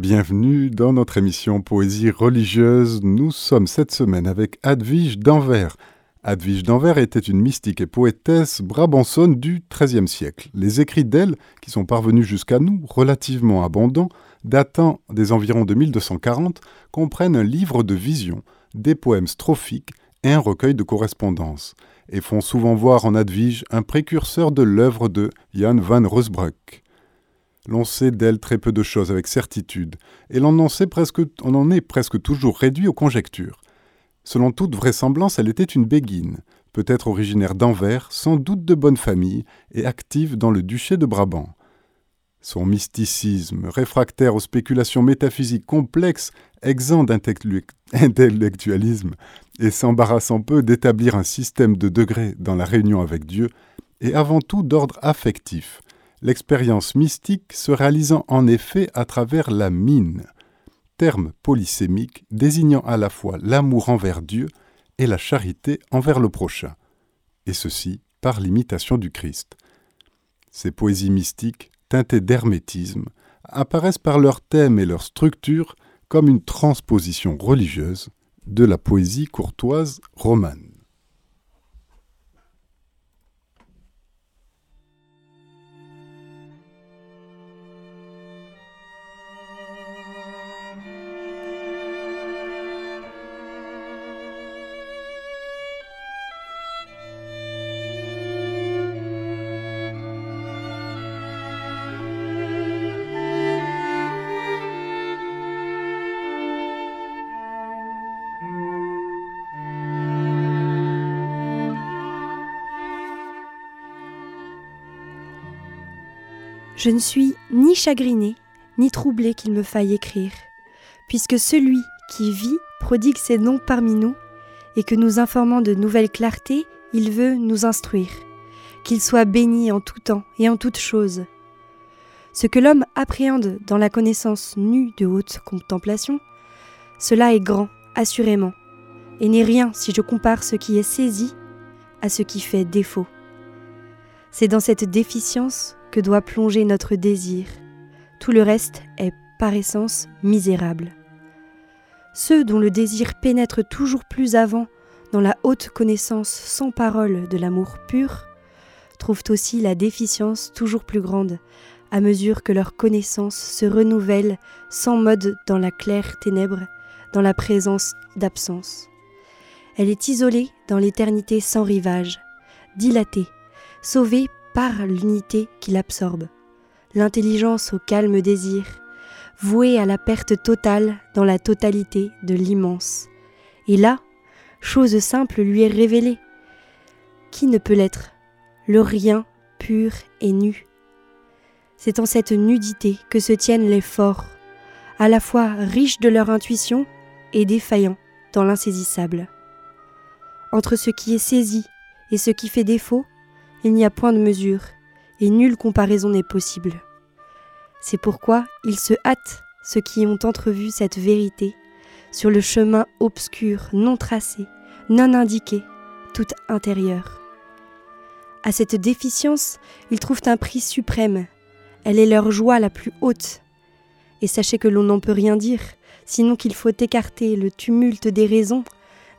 Bienvenue dans notre émission Poésie religieuse. Nous sommes cette semaine avec Advige d'Anvers. Advige d'Anvers était une mystique et poétesse brabançonne du XIIIe siècle. Les écrits d'elle, qui sont parvenus jusqu'à nous, relativement abondants, datant des environs de 1240, comprennent un livre de visions, des poèmes strophiques et un recueil de correspondances, et font souvent voir en Advige un précurseur de l'œuvre de Jan van Rosbruck. L'on sait d'elle très peu de choses avec certitude, et l'on en, presque, on en est presque toujours réduit aux conjectures. Selon toute vraisemblance, elle était une béguine, peut-être originaire d'Anvers, sans doute de bonne famille, et active dans le duché de Brabant. Son mysticisme, réfractaire aux spéculations métaphysiques complexes, exempt d'intellectualisme, et s'embarrassant peu d'établir un système de degrés dans la réunion avec Dieu, est avant tout d'ordre affectif, l'expérience mystique se réalisant en effet à travers la mine, terme polysémique désignant à la fois l'amour envers Dieu et la charité envers le prochain, et ceci par l'imitation du Christ. Ces poésies mystiques, teintées d'hermétisme, apparaissent par leur thème et leur structure comme une transposition religieuse de la poésie courtoise romane. Je ne suis ni chagrinée, ni troublée qu'il me faille écrire, puisque celui qui vit prodigue ses dons parmi nous, et que nous informant de nouvelles clartés, il veut nous instruire, qu'il soit béni en tout temps et en toutes choses. Ce que l'homme appréhende dans la connaissance nue de haute contemplation, cela est grand, assurément, et n'est rien si je compare ce qui est saisi à ce qui fait défaut. C'est dans cette déficience que doit plonger notre désir. Tout le reste est par essence misérable. Ceux dont le désir pénètre toujours plus avant dans la haute connaissance sans parole de l'amour pur, trouvent aussi la déficience toujours plus grande à mesure que leur connaissance se renouvelle sans mode dans la claire ténèbre, dans la présence d'absence. Elle est isolée dans l'éternité sans rivage, dilatée, sauvée par l'unité qui l'absorbe, l'intelligence au calme désir, vouée à la perte totale dans la totalité de l'immense. Et là, chose simple lui est révélée. Qui ne peut l'être? Le rien pur et nu. C'est en cette nudité que se tiennent les forts, à la fois riches de leur intuition et défaillants dans l'insaisissable. Entre ce qui est saisi et ce qui fait défaut, il n'y a point de mesure, et nulle comparaison n'est possible. C'est pourquoi ils se hâtent, ceux qui ont entrevu cette vérité, sur le chemin obscur, non tracé, non indiqué, tout intérieur. À cette déficience, ils trouvent un prix suprême. Elle est leur joie la plus haute. Et sachez que l'on n'en peut rien dire, sinon qu'il faut écarter le tumulte des raisons,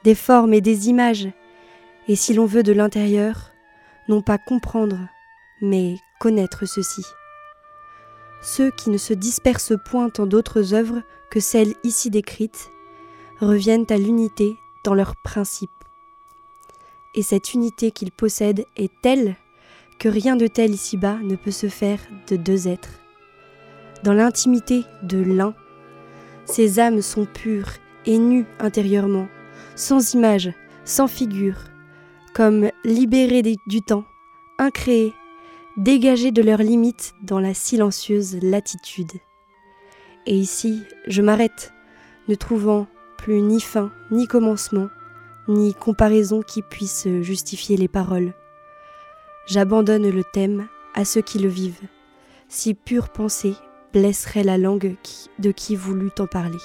des formes et des images. Et si l'on veut de l'intérieur, non pas comprendre, mais connaître ceci. Ceux qui ne se dispersent point en d'autres œuvres que celles ici décrites reviennent à l'unité dans leurs principes. Et cette unité qu'ils possèdent est telle que rien de tel ici-bas ne peut se faire de deux êtres. Dans l'intimité de l'un, ces âmes sont pures et nues intérieurement, sans image, sans figure, comme libérés du temps, incréés, dégagés de leurs limites dans la silencieuse latitude. Et ici, je m'arrête, ne trouvant plus ni fin, ni commencement, ni comparaison qui puisse justifier les paroles. J'abandonne le thème à ceux qui le vivent, si pure pensée blesserait la langue de qui voulut en parler.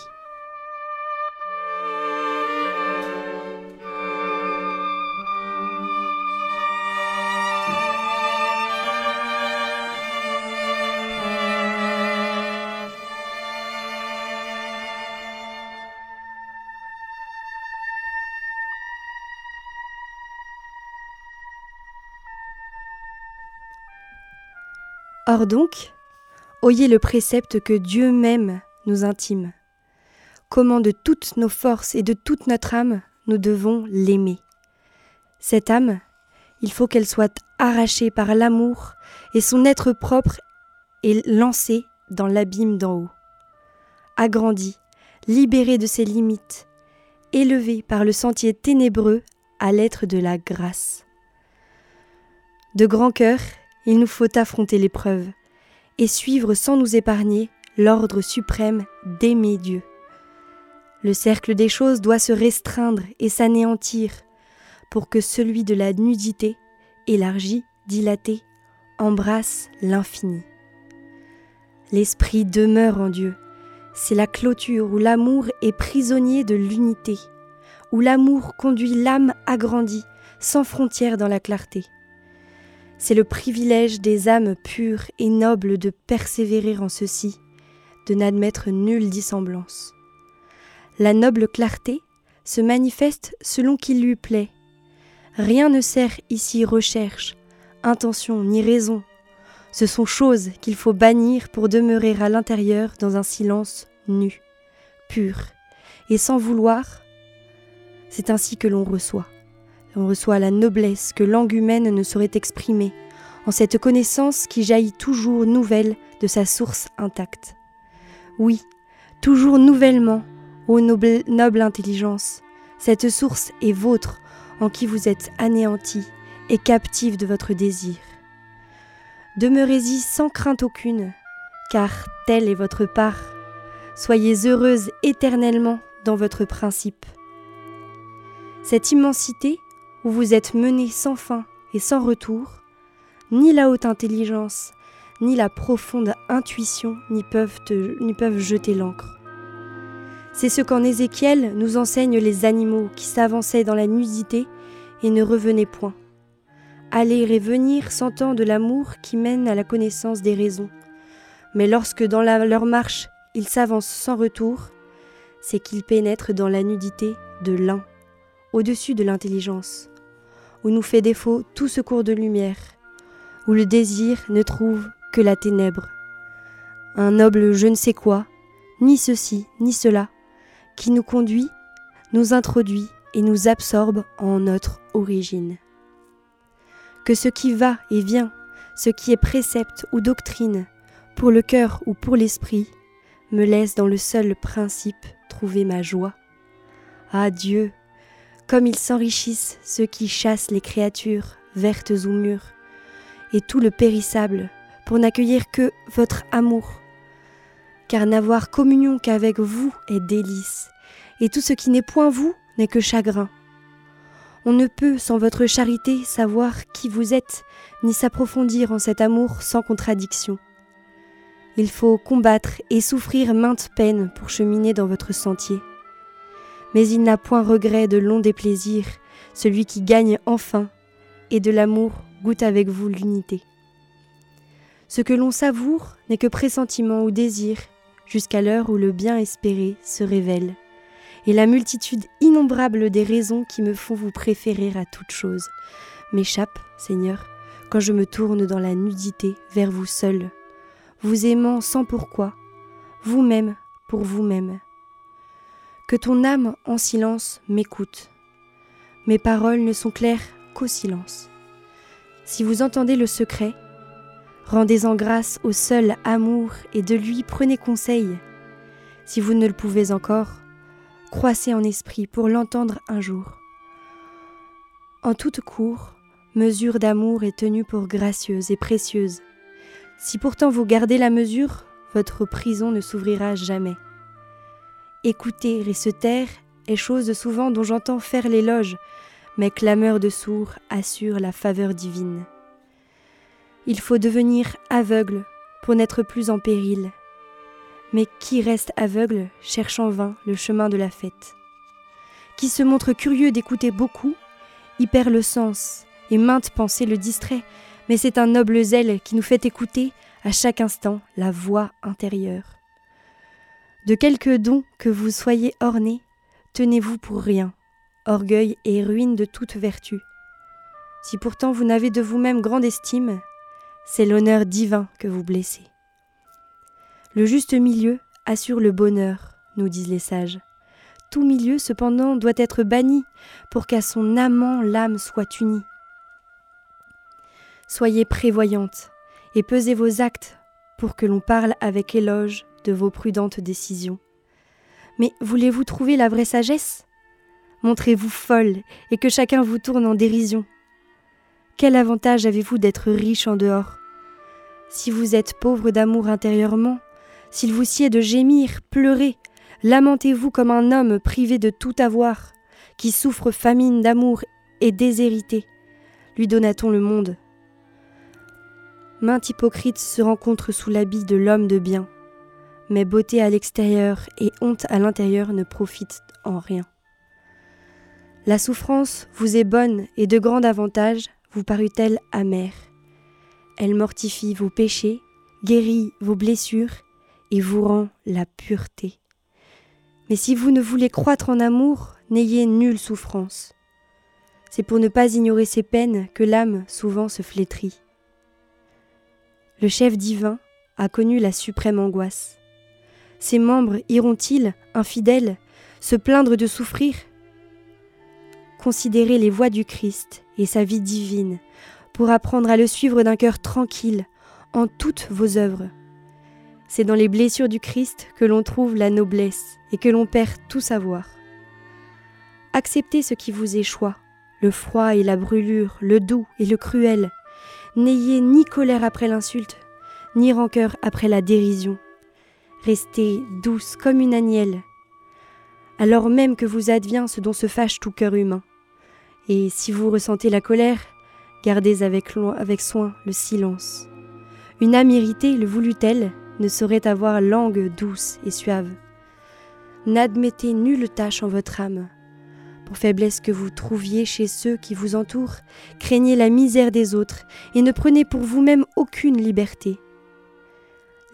Or donc, oyez le précepte que Dieu même nous intime. Comment de toutes nos forces et de toute notre âme nous devons l'aimer. Cette âme, il faut qu'elle soit arrachée par l'amour et son être propre est lancée dans l'abîme d'en haut. Agrandie, libérée de ses limites, élevée par le sentier ténébreux à l'être de la grâce. De grand cœur, il nous faut affronter l'épreuve et suivre sans nous épargner l'ordre suprême d'aimer Dieu. Le cercle des choses doit se restreindre et s'anéantir pour que celui de la nudité, élargi, dilaté, embrasse l'infini. L'esprit demeure en Dieu. C'est la clôture où l'amour est prisonnier de l'unité, où l'amour conduit l'âme agrandie, sans frontières dans la clarté. C'est le privilège des âmes pures et nobles de persévérer en ceci, de n'admettre nulle dissemblance. La noble clarté se manifeste selon qu'il lui plaît. Rien ne sert ici recherche, intention ni raison. Ce sont choses qu'il faut bannir pour demeurer à l'intérieur dans un silence nu, pur, et sans vouloir. C'est ainsi que l'on reçoit. On reçoit la noblesse que langue humaine ne saurait exprimer, en cette connaissance qui jaillit toujours nouvelle de sa source intacte. Oui, toujours nouvellement, ô noble, intelligence, cette source est vôtre en qui vous êtes anéanti et captive de votre désir. Demeurez-y sans crainte aucune, car telle est votre part. Soyez heureuse éternellement dans votre principe. Cette immensité où vous êtes mené sans fin et sans retour, ni la haute intelligence, ni la profonde intuition n'y peuvent, jeter l'encre. C'est ce qu'en Ézéchiel nous enseignent les animaux qui s'avançaient dans la nudité et ne revenaient point. Aller et venir sentant de l'amour qui mène à la connaissance des raisons. Mais lorsque dans leur marche ils s'avancent sans retour, c'est qu'ils pénètrent dans la nudité de l'un, au-dessus de l'intelligence, où nous fait défaut tout secours de lumière, où le désir ne trouve que la ténèbre. Un noble je ne sais quoi, ni ceci, ni cela, qui nous conduit, nous introduit et nous absorbe en notre origine. Que ce qui va et vient, ce qui est précepte ou doctrine, pour le cœur ou pour l'esprit, me laisse dans le seul principe trouver ma joie. Ah Dieu, comme ils s'enrichissent ceux qui chassent les créatures, vertes ou mûres, et tout le périssable, pour n'accueillir que votre amour. Car n'avoir communion qu'avec vous est délice, et tout ce qui n'est point vous n'est que chagrin. On ne peut, sans votre charité, savoir qui vous êtes, ni s'approfondir en cet amour sans contradiction. Il faut combattre et souffrir maintes peines pour cheminer dans votre sentier mais il n'a point regret de long déplaisir, celui qui gagne enfin, et de l'amour goûte avec vous l'unité. Ce que l'on savoure n'est que pressentiment ou désir, jusqu'à l'heure où le bien espéré se révèle, et la multitude innombrable des raisons qui me font vous préférer à toute chose m'échappe, Seigneur, quand je me tourne dans la nudité vers vous seul, vous aimant sans pourquoi, vous-même pour vous-même que ton âme en silence m'écoute. Mes paroles ne sont claires qu'au silence. Si vous entendez le secret, rendez-en grâce au seul amour et de lui prenez conseil. Si vous ne le pouvez encore, croissez en esprit pour l'entendre un jour. En toute cour, mesure d'amour est tenue pour gracieuse et précieuse. Si pourtant vous gardez la mesure, votre prison ne s'ouvrira jamais. Écouter et se taire est chose souvent dont j'entends faire l'éloge, mais clameur de sourds assure la faveur divine. Il faut devenir aveugle pour n'être plus en péril. Mais qui reste aveugle cherche en vain le chemin de la fête Qui se montre curieux d'écouter beaucoup, y perd le sens, et maintes pensées le distrait, mais c'est un noble zèle qui nous fait écouter à chaque instant la voix intérieure. De quelque don que vous soyez orné, tenez-vous pour rien, orgueil et ruine de toute vertu. Si pourtant vous n'avez de vous-même grande estime, c'est l'honneur divin que vous blessez. Le juste milieu assure le bonheur, nous disent les sages. Tout milieu, cependant, doit être banni pour qu'à son amant l'âme soit unie. Soyez prévoyante et pesez vos actes pour que l'on parle avec éloge de vos prudentes décisions. Mais voulez-vous trouver la vraie sagesse? Montrez-vous folle et que chacun vous tourne en dérision. Quel avantage avez-vous d'être riche en dehors? Si vous êtes pauvre d'amour intérieurement, s'il vous sied de gémir, pleurer, lamentez-vous comme un homme privé de tout avoir, qui souffre famine d'amour et déshérité. Lui donna-t-on le monde? Maint hypocrite se rencontre sous l'habit de l'homme de bien, mais beauté à l'extérieur et honte à l'intérieur ne profitent en rien. La souffrance vous est bonne et de grand avantage vous parut-elle amère. Elle mortifie vos péchés, guérit vos blessures et vous rend la pureté. Mais si vous ne voulez croître en amour, n'ayez nulle souffrance. C'est pour ne pas ignorer ces peines que l'âme souvent se flétrit. Le chef divin a connu la suprême angoisse. Ses membres iront-ils, infidèles, se plaindre de souffrir? Considérez les voies du Christ et sa vie divine, pour apprendre à le suivre d'un cœur tranquille en toutes vos œuvres. C'est dans les blessures du Christ que l'on trouve la noblesse et que l'on perd tout savoir. Acceptez ce qui vous échoit, le froid et la brûlure, le doux et le cruel. N'ayez ni colère après l'insulte, ni rancœur après la dérision. Restez douce comme une agnelle, alors même que vous advient ce dont se fâche tout cœur humain. Et si vous ressentez la colère, gardez avec, avec soin le silence. Une âme irritée, le voulut-elle, ne saurait avoir langue douce et suave. N'admettez nulle tâche en votre âme. Pour faiblesse que vous trouviez chez ceux qui vous entourent, craignez la misère des autres et ne prenez pour vous-même aucune liberté.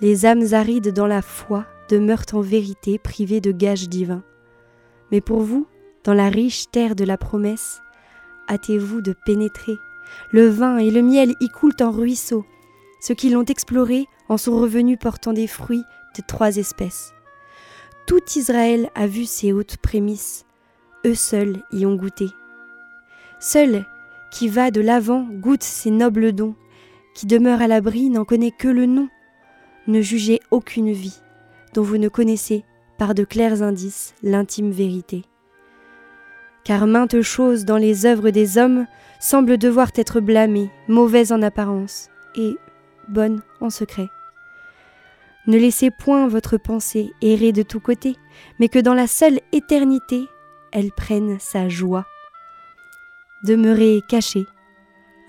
Les âmes arides dans la foi demeurent en vérité privées de gages divins. Mais pour vous, dans la riche terre de la promesse, hâtez-vous de pénétrer. Le vin et le miel y coulent en ruisseaux. Ceux qui l'ont exploré en sont revenus portant des fruits de trois espèces. Tout Israël a vu ces hautes prémices. Eux seuls y ont goûté. Seul qui va de l'avant goûte ces nobles dons, qui demeure à l'abri n'en connaît que le nom. Ne jugez aucune vie dont vous ne connaissez par de clairs indices l'intime vérité car maintes choses dans les œuvres des hommes semblent devoir être blâmées, mauvaises en apparence et bonnes en secret. Ne laissez point votre pensée errer de tous côtés, mais que dans la seule éternité, elle prenne sa joie. Demeurez cachés,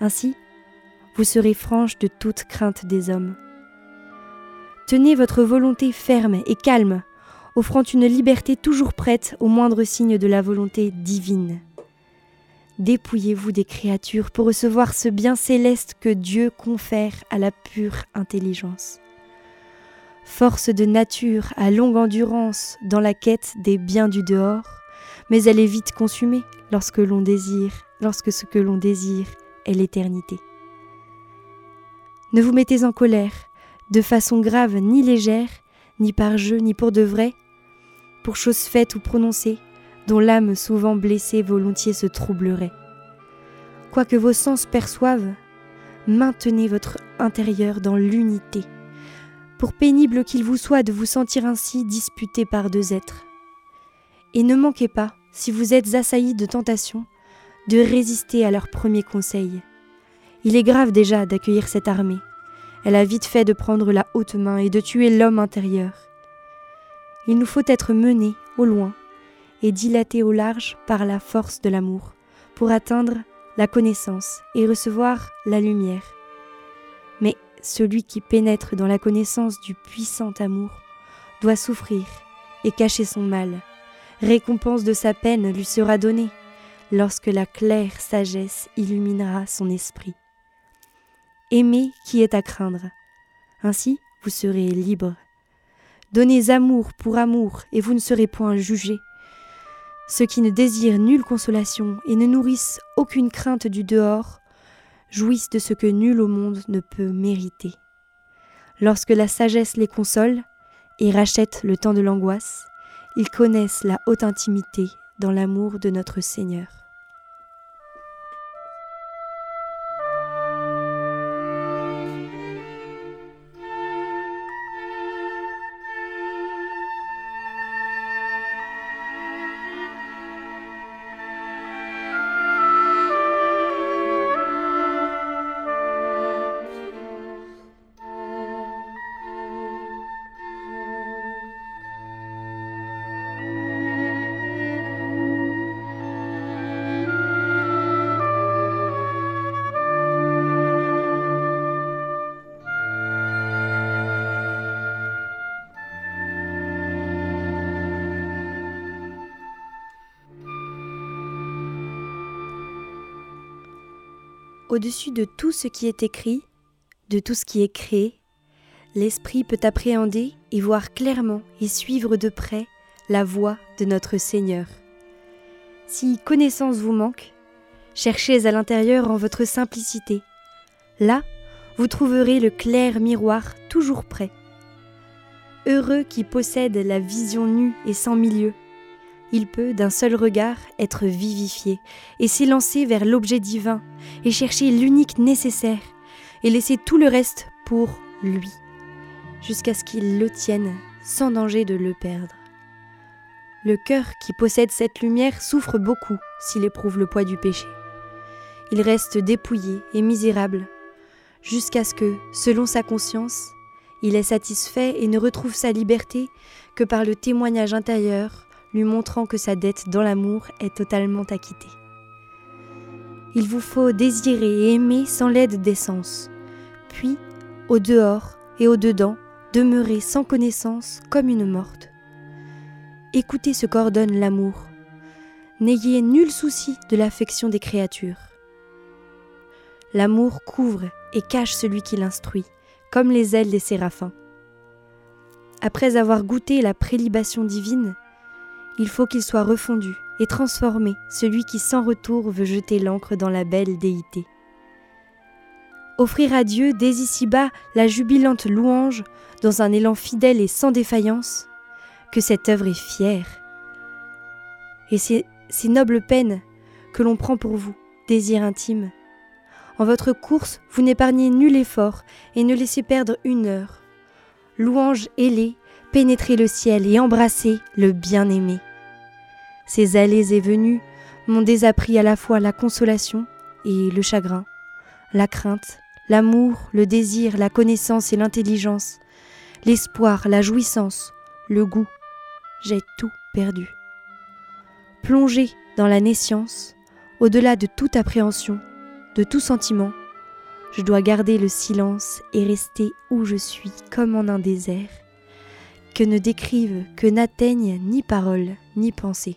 ainsi vous serez franche de toute crainte des hommes. Tenez votre volonté ferme et calme, offrant une liberté toujours prête au moindre signe de la volonté divine. Dépouillez-vous des créatures pour recevoir ce bien céleste que Dieu confère à la pure intelligence. Force de nature à longue endurance dans la quête des biens du dehors, mais elle est vite consumée lorsque l'on désire, lorsque ce que l'on désire est l'éternité. Ne vous mettez en colère, de façon grave ni légère, ni par jeu, ni pour de vrai, pour choses faites ou prononcées, dont l'âme souvent blessée volontiers se troublerait. Quoique vos sens perçoivent, maintenez votre intérieur dans l'unité, pour pénible qu'il vous soit de vous sentir ainsi disputé par deux êtres. Et ne manquez pas, si vous êtes assailli de tentation, de résister à leurs premiers conseils. Il est grave déjà d'accueillir cette armée. Elle a vite fait de prendre la haute main et de tuer l'homme intérieur il nous faut être menés au loin et dilatés au large par la force de l'amour pour atteindre la connaissance et recevoir la lumière. Mais celui qui pénètre dans la connaissance du puissant amour doit souffrir et cacher son mal. Récompense de sa peine lui sera donnée lorsque la claire sagesse illuminera son esprit. Aimez qui est à craindre. Ainsi, vous serez libre Donnez amour pour amour, et vous ne serez point jugés. Ceux qui ne désirent nulle consolation et ne nourrissent aucune crainte du dehors, jouissent de ce que nul au monde ne peut mériter. Lorsque la sagesse les console et rachète le temps de l'angoisse, ils connaissent la haute intimité dans l'amour de notre Seigneur. Au-dessus de tout ce qui est écrit, de tout ce qui est créé, l'Esprit peut appréhender et voir clairement et suivre de près la voie de notre Seigneur. Si connaissance vous manque, cherchez à l'intérieur en votre simplicité. Là, vous trouverez le clair miroir toujours prêt. Heureux qui possède la vision nue et sans milieu, il peut d'un seul regard être vivifié et s'élancer vers l'objet divin et chercher l'unique nécessaire et laisser tout le reste pour lui, jusqu'à ce qu'il le tienne sans danger de le perdre. Le cœur qui possède cette lumière souffre beaucoup s'il éprouve le poids du péché. Il reste dépouillé et misérable, jusqu'à ce que, selon sa conscience, il est satisfait et ne retrouve sa liberté que par le témoignage intérieur lui montrant que sa dette dans l'amour est totalement acquittée. Il vous faut désirer et aimer sans l'aide des sens, puis, au dehors et au dedans, demeurer sans connaissance comme une morte. Écoutez ce qu'ordonne l'amour. N'ayez nul souci de l'affection des créatures. L'amour couvre et cache celui qui l'instruit, comme les ailes des séraphins. Après avoir goûté la prélibation divine, il faut qu'il soit refondu et transformé, celui qui sans retour veut jeter l'encre dans la belle déité. Offrir à Dieu dès ici-bas la jubilante louange dans un élan fidèle et sans défaillance, que cette œuvre est fière. Et ces, ces nobles peines que l'on prend pour vous, désir intime. En votre course, vous n'épargnez nul effort et ne laissez perdre une heure. Louange ailée pénétrer le ciel et embrasser le bien-aimé. Ces allées et venues m'ont désappris à la fois la consolation et le chagrin, la crainte, l'amour, le désir, la connaissance et l'intelligence, l'espoir, la jouissance, le goût. J'ai tout perdu. Plongé dans la naissance, au-delà de toute appréhension, de tout sentiment, je dois garder le silence et rester où je suis comme en un désert que ne décrivent, que n'atteignent ni parole, ni pensée.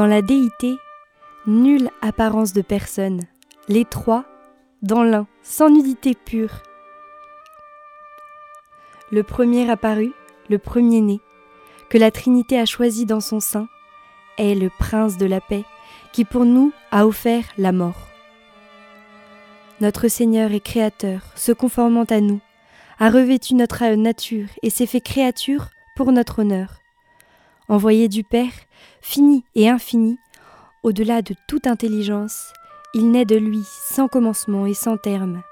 Dans la déité, nulle apparence de personne, les trois dans l'un, sans nudité pure. Le premier apparu, le premier-né, que la Trinité a choisi dans son sein, est le prince de la paix, qui pour nous a offert la mort. Notre Seigneur est créateur, se conformant à nous, a revêtu notre nature et s'est fait créature pour notre honneur envoyé du Père, fini et infini, au-delà de toute intelligence, il naît de lui sans commencement et sans terme.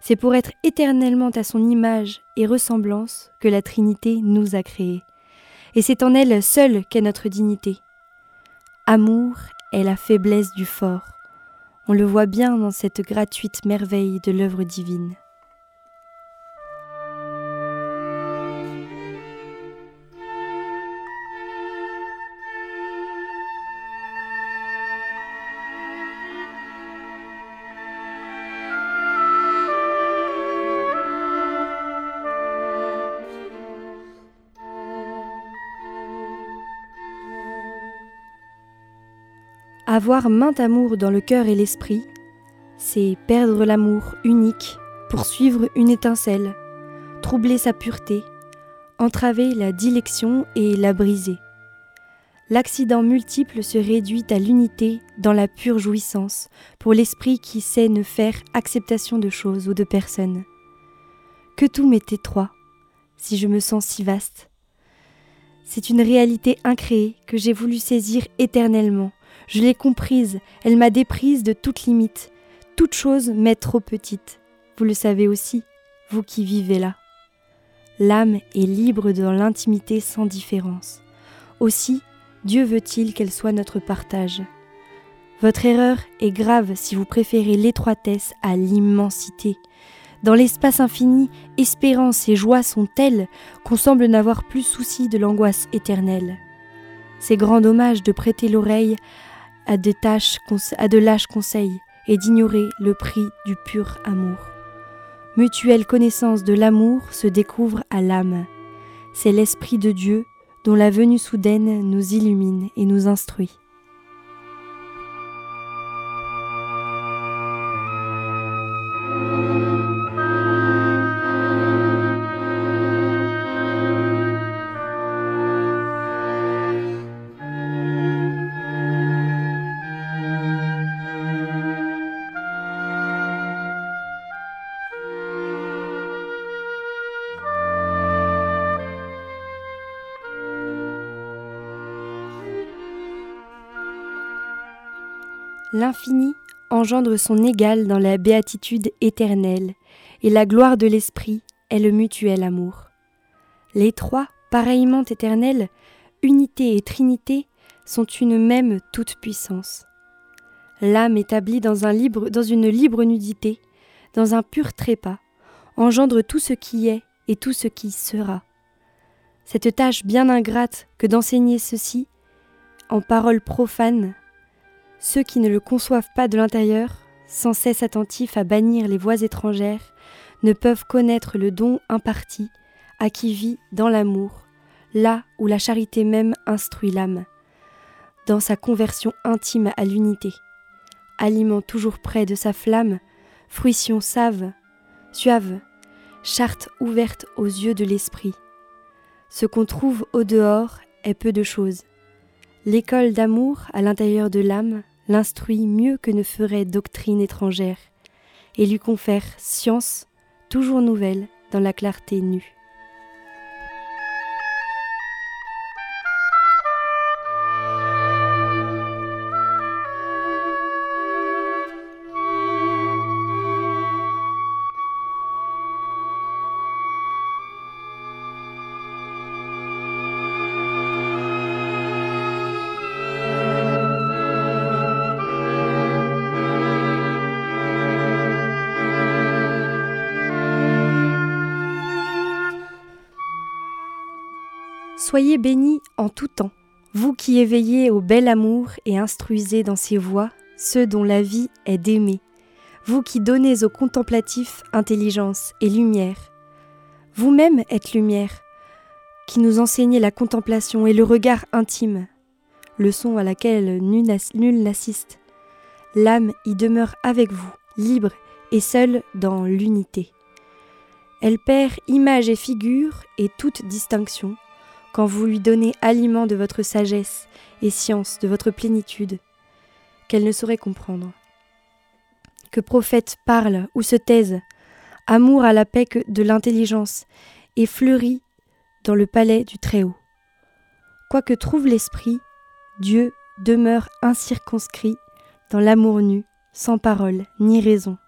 C'est pour être éternellement à son image et ressemblance que la Trinité nous a créés, et c'est en elle seule qu'est notre dignité. Amour est la faiblesse du fort. On le voit bien dans cette gratuite merveille de l'œuvre divine. Avoir maint amour dans le cœur et l'esprit, c'est perdre l'amour unique, poursuivre une étincelle, troubler sa pureté, entraver la dilection et la briser. L'accident multiple se réduit à l'unité dans la pure jouissance pour l'esprit qui sait ne faire acceptation de choses ou de personnes. Que tout m'est étroit, si je me sens si vaste. C'est une réalité incréée que j'ai voulu saisir éternellement je l'ai comprise, elle m'a déprise de toute limite. Toute chose m'est trop petite. Vous le savez aussi, vous qui vivez là. L'âme est libre dans l'intimité sans différence. Aussi, Dieu veut-il qu'elle soit notre partage. Votre erreur est grave si vous préférez l'étroitesse à l'immensité. Dans l'espace infini, espérance et joie sont telles qu'on semble n'avoir plus souci de l'angoisse éternelle. C'est grand dommage de prêter l'oreille à de, lâches conseils et d'ignorer le prix du pur amour. Mutuelle connaissance de l'amour se découvre à l'âme. C'est l'Esprit de Dieu dont la venue soudaine nous illumine et nous instruit. L'infini engendre son égal dans la béatitude éternelle, et la gloire de l'Esprit est le mutuel amour. Les trois, pareillement éternels, unité et trinité, sont une même toute-puissance. L'âme établie dans, dans une libre nudité, dans un pur trépas, engendre tout ce qui est et tout ce qui sera. Cette tâche bien ingrate que d'enseigner ceci, en paroles profanes, ceux qui ne le conçoivent pas de l'intérieur, sans cesse attentifs à bannir les voix étrangères, ne peuvent connaître le don imparti à qui vit dans l'amour, là où la charité même instruit l'âme, dans sa conversion intime à l'unité. Aliment toujours près de sa flamme, fruition save, suave, charte ouverte aux yeux de l'esprit. Ce qu'on trouve au dehors est peu de choses. L'école d'amour à l'intérieur de l'âme l'instruit mieux que ne ferait doctrine étrangère, et lui confère science toujours nouvelle dans la clarté nue. Soyez bénis en tout temps, vous qui éveillez au bel amour et instruisez dans ses voies ceux dont la vie est d'aimer, vous qui donnez aux contemplatifs intelligence et lumière. Vous-même êtes lumière, qui nous enseignez la contemplation et le regard intime, leçon à laquelle nul n'assiste. L'âme y demeure avec vous, libre et seule dans l'unité. Elle perd image et figure et toute distinction, quand vous lui donnez aliment de votre sagesse et science de votre plénitude, qu'elle ne saurait comprendre. Que prophète parle ou se taise, amour à la paix de l'intelligence, et fleurit dans le palais du Très-Haut. Quoi que trouve l'esprit, Dieu demeure incirconscrit dans l'amour nu, sans parole ni raison.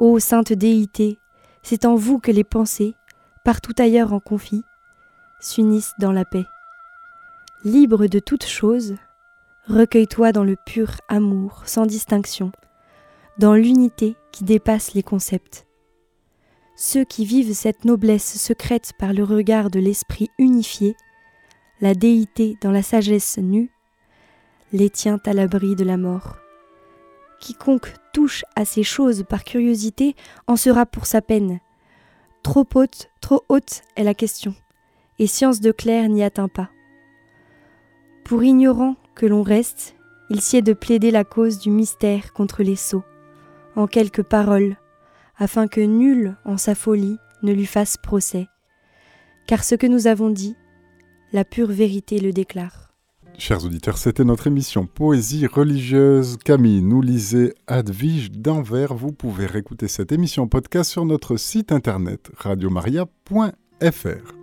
Ô sainte déité, c'est en vous que les pensées, partout ailleurs en conflit, s'unissent dans la paix. Libre de toute chose, recueille-toi dans le pur amour, sans distinction, dans l'unité qui dépasse les concepts. Ceux qui vivent cette noblesse secrète par le regard de l'esprit unifié, la déité dans la sagesse nue, les tient à l'abri de la mort. Quiconque touche à ces choses par curiosité en sera pour sa peine. Trop haute, trop haute est la question, et science de clair n'y atteint pas. Pour ignorant que l'on reste, il sied de plaider la cause du mystère contre les sots, en quelques paroles, afin que nul, en sa folie, ne lui fasse procès. Car ce que nous avons dit, la pure vérité le déclare. Chers auditeurs, c'était notre émission Poésie religieuse. Camille nous lisait Advige d'Anvers. Vous pouvez réécouter cette émission podcast sur notre site internet radiomaria.fr.